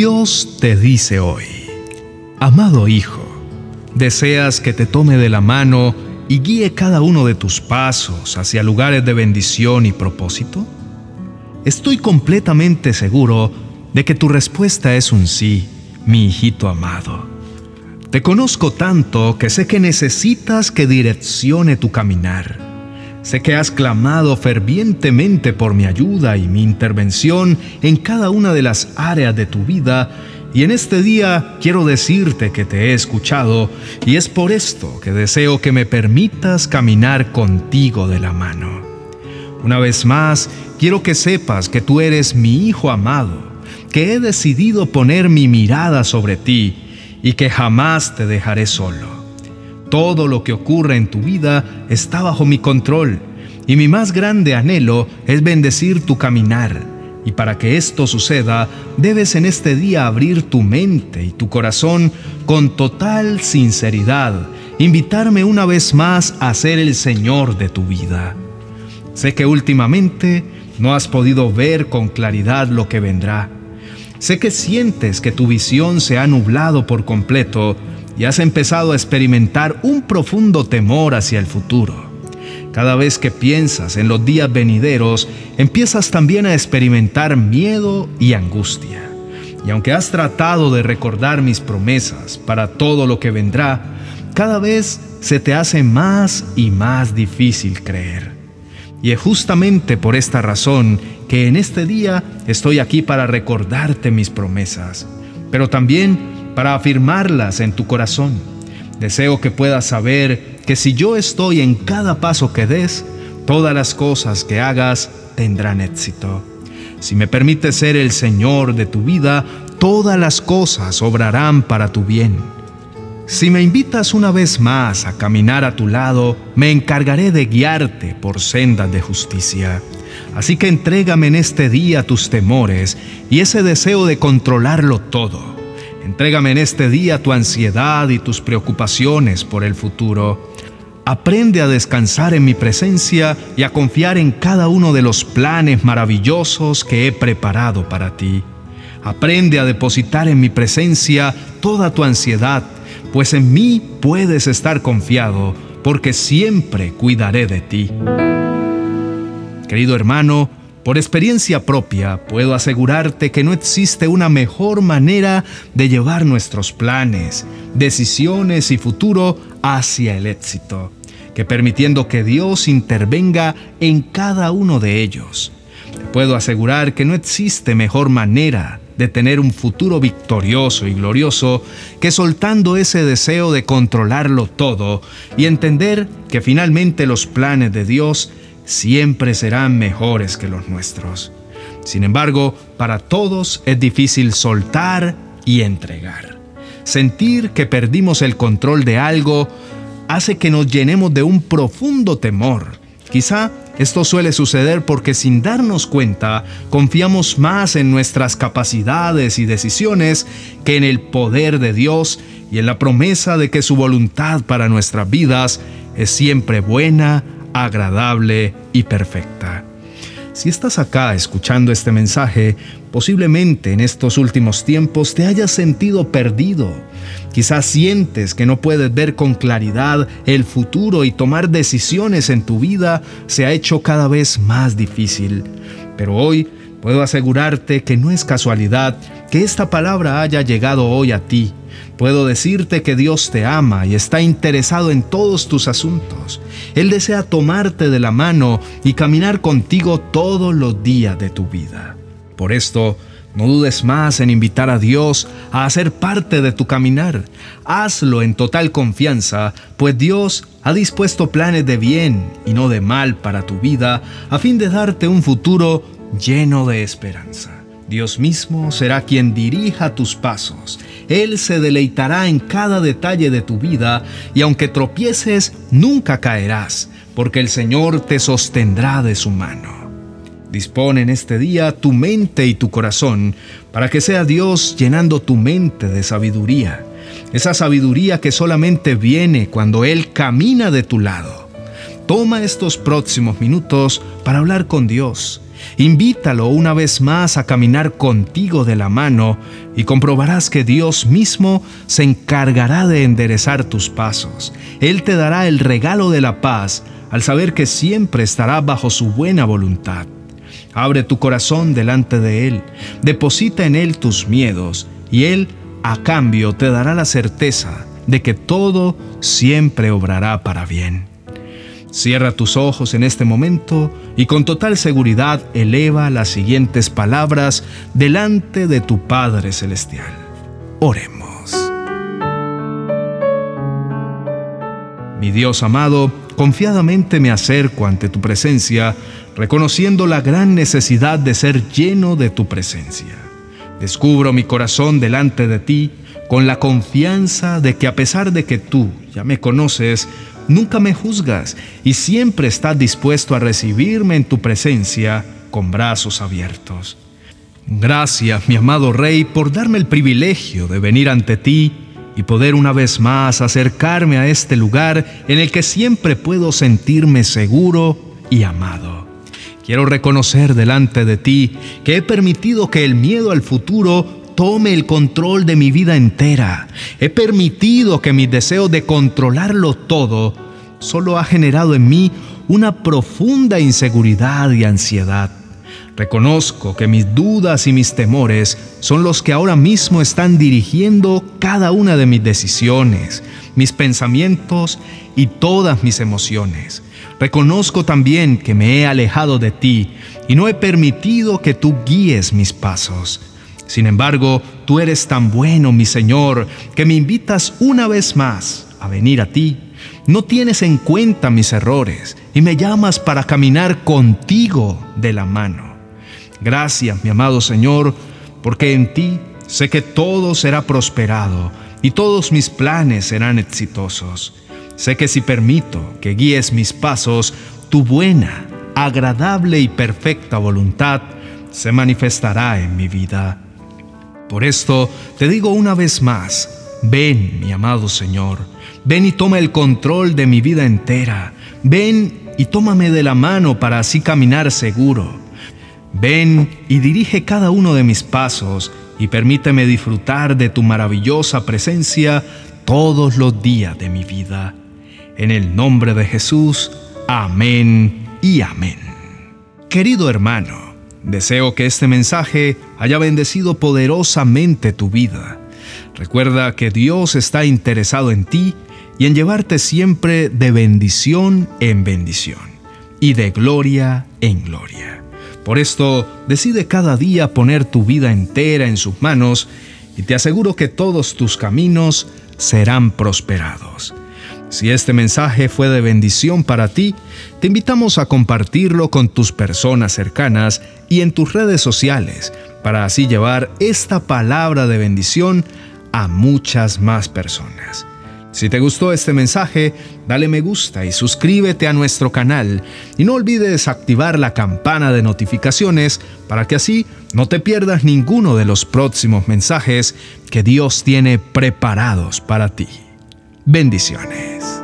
Dios te dice hoy, amado Hijo, ¿deseas que te tome de la mano y guíe cada uno de tus pasos hacia lugares de bendición y propósito? Estoy completamente seguro de que tu respuesta es un sí, mi hijito amado. Te conozco tanto que sé que necesitas que direccione tu caminar Sé que has clamado fervientemente por mi ayuda y mi intervención en cada una de las áreas de tu vida y en este día quiero decirte que te he escuchado y es por esto que deseo que me permitas caminar contigo de la mano. Una vez más, quiero que sepas que tú eres mi hijo amado, que he decidido poner mi mirada sobre ti y que jamás te dejaré solo. Todo lo que ocurre en tu vida está bajo mi control y mi más grande anhelo es bendecir tu caminar. Y para que esto suceda, debes en este día abrir tu mente y tu corazón con total sinceridad, invitarme una vez más a ser el Señor de tu vida. Sé que últimamente no has podido ver con claridad lo que vendrá. Sé que sientes que tu visión se ha nublado por completo y has empezado a experimentar un profundo temor hacia el futuro. Cada vez que piensas en los días venideros, empiezas también a experimentar miedo y angustia. Y aunque has tratado de recordar mis promesas para todo lo que vendrá, cada vez se te hace más y más difícil creer. Y es justamente por esta razón que en este día estoy aquí para recordarte mis promesas, pero también para afirmarlas en tu corazón. Deseo que puedas saber que si yo estoy en cada paso que des, todas las cosas que hagas tendrán éxito. Si me permites ser el Señor de tu vida, todas las cosas obrarán para tu bien. Si me invitas una vez más a caminar a tu lado, me encargaré de guiarte por sendas de justicia. Así que entrégame en este día tus temores y ese deseo de controlarlo todo Entrégame en este día tu ansiedad y tus preocupaciones por el futuro. Aprende a descansar en mi presencia y a confiar en cada uno de los planes maravillosos que he preparado para ti. Aprende a depositar en mi presencia toda tu ansiedad, pues en mí puedes estar confiado, porque siempre cuidaré de ti. Querido hermano, por experiencia propia, puedo asegurarte que no existe una mejor manera de llevar nuestros planes, decisiones y futuro hacia el éxito, que permitiendo que Dios intervenga en cada uno de ellos. Puedo asegurar que no existe mejor manera de tener un futuro victorioso y glorioso que soltando ese deseo de controlarlo todo y entender que finalmente los planes de Dios siempre serán mejores que los nuestros. Sin embargo, para todos es difícil soltar y entregar. Sentir que perdimos el control de algo hace que nos llenemos de un profundo temor. Quizá esto suele suceder porque sin darnos cuenta confiamos más en nuestras capacidades y decisiones que en el poder de Dios y en la promesa de que su voluntad para nuestras vidas es siempre buena, agradable y perfecta. Si estás acá escuchando este mensaje, posiblemente en estos últimos tiempos te hayas sentido perdido. Quizás sientes que no puedes ver con claridad el futuro y tomar decisiones en tu vida se ha hecho cada vez más difícil. Pero hoy puedo asegurarte que no es casualidad que esta palabra haya llegado hoy a ti Puedo decirte que Dios te ama y está interesado en todos tus asuntos. Él desea tomarte de la mano y caminar contigo todos los días de tu vida. Por esto, no dudes más en invitar a Dios a hacer parte de tu caminar. Hazlo en total confianza, pues Dios ha dispuesto planes de bien y no de mal para tu vida, a fin de darte un futuro lleno de esperanza. Dios mismo será quien dirija tus pasos. Él se deleitará en cada detalle de tu vida y aunque tropieces, nunca caerás, porque el Señor te sostendrá de su mano. Dispone en este día tu mente y tu corazón para que sea Dios llenando tu mente de sabiduría, esa sabiduría que solamente viene cuando Él camina de tu lado toma estos próximos minutos para hablar con Dios. Invítalo una vez más a caminar contigo de la mano y comprobarás que Dios mismo se encargará de enderezar tus pasos. Él te dará el regalo de la paz al saber que siempre estará bajo su buena voluntad. Abre tu corazón delante de Él, deposita en Él tus miedos y Él a cambio te dará la certeza de que todo siempre obrará para bien. Cierra tus ojos en este momento y con total seguridad eleva las siguientes palabras delante de tu Padre Celestial. Oremos. Mi Dios amado, confiadamente me acerco ante tu presencia, reconociendo la gran necesidad de ser lleno de tu presencia. Descubro mi corazón delante de ti con la confianza de que a pesar de que tú ya me conoces, nunca me juzgas y siempre estás dispuesto a recibirme en tu presencia con brazos abiertos. Gracias, mi amado Rey, por darme el privilegio de venir ante ti y poder una vez más acercarme a este lugar en el que siempre puedo sentirme seguro y amado. Quiero reconocer delante de ti que he permitido que el miedo al futuro tome el control de mi vida entera. He permitido que mi deseo de controlarlo todo solo ha generado en mí una profunda inseguridad y ansiedad. Reconozco que mis dudas y mis temores son los que ahora mismo están dirigiendo cada una de mis decisiones, mis pensamientos y todas mis emociones. Reconozco también que me he alejado de ti y no he permitido que tú guíes mis pasos. Sin embargo, tú eres tan bueno, mi Señor, que me invitas una vez más a venir a ti. No tienes en cuenta mis errores y me llamas para caminar contigo de la mano. Gracias, mi amado Señor, porque en ti sé que todo será prosperado y todos mis planes serán exitosos. Sé que si permito que guíes mis pasos, tu buena, agradable y perfecta voluntad se manifestará en mi vida. Por esto te digo una vez más, ven, mi amado Señor, ven y toma el control de mi vida entera, ven y tómame de la mano para así caminar seguro. Ven y dirige cada uno de mis pasos y permíteme disfrutar de tu maravillosa presencia todos los días de mi vida. En el nombre de Jesús, amén y amén. Querido hermano, Deseo que este mensaje haya bendecido poderosamente tu vida. Recuerda que Dios está interesado en ti y en llevarte siempre de bendición en bendición y de gloria en gloria. Por esto, decide cada día poner tu vida entera en sus manos y te aseguro que todos tus caminos serán prosperados. Si este mensaje fue de bendición para ti, te invitamos a compartirlo con tus personas cercanas y en tus redes sociales, para así llevar esta palabra de bendición a muchas más personas. Si te gustó este mensaje, dale me gusta y suscríbete a nuestro canal y no olvides activar la campana de notificaciones para que así no te pierdas ninguno de los próximos mensajes que Dios tiene preparados para ti. Bendiciones.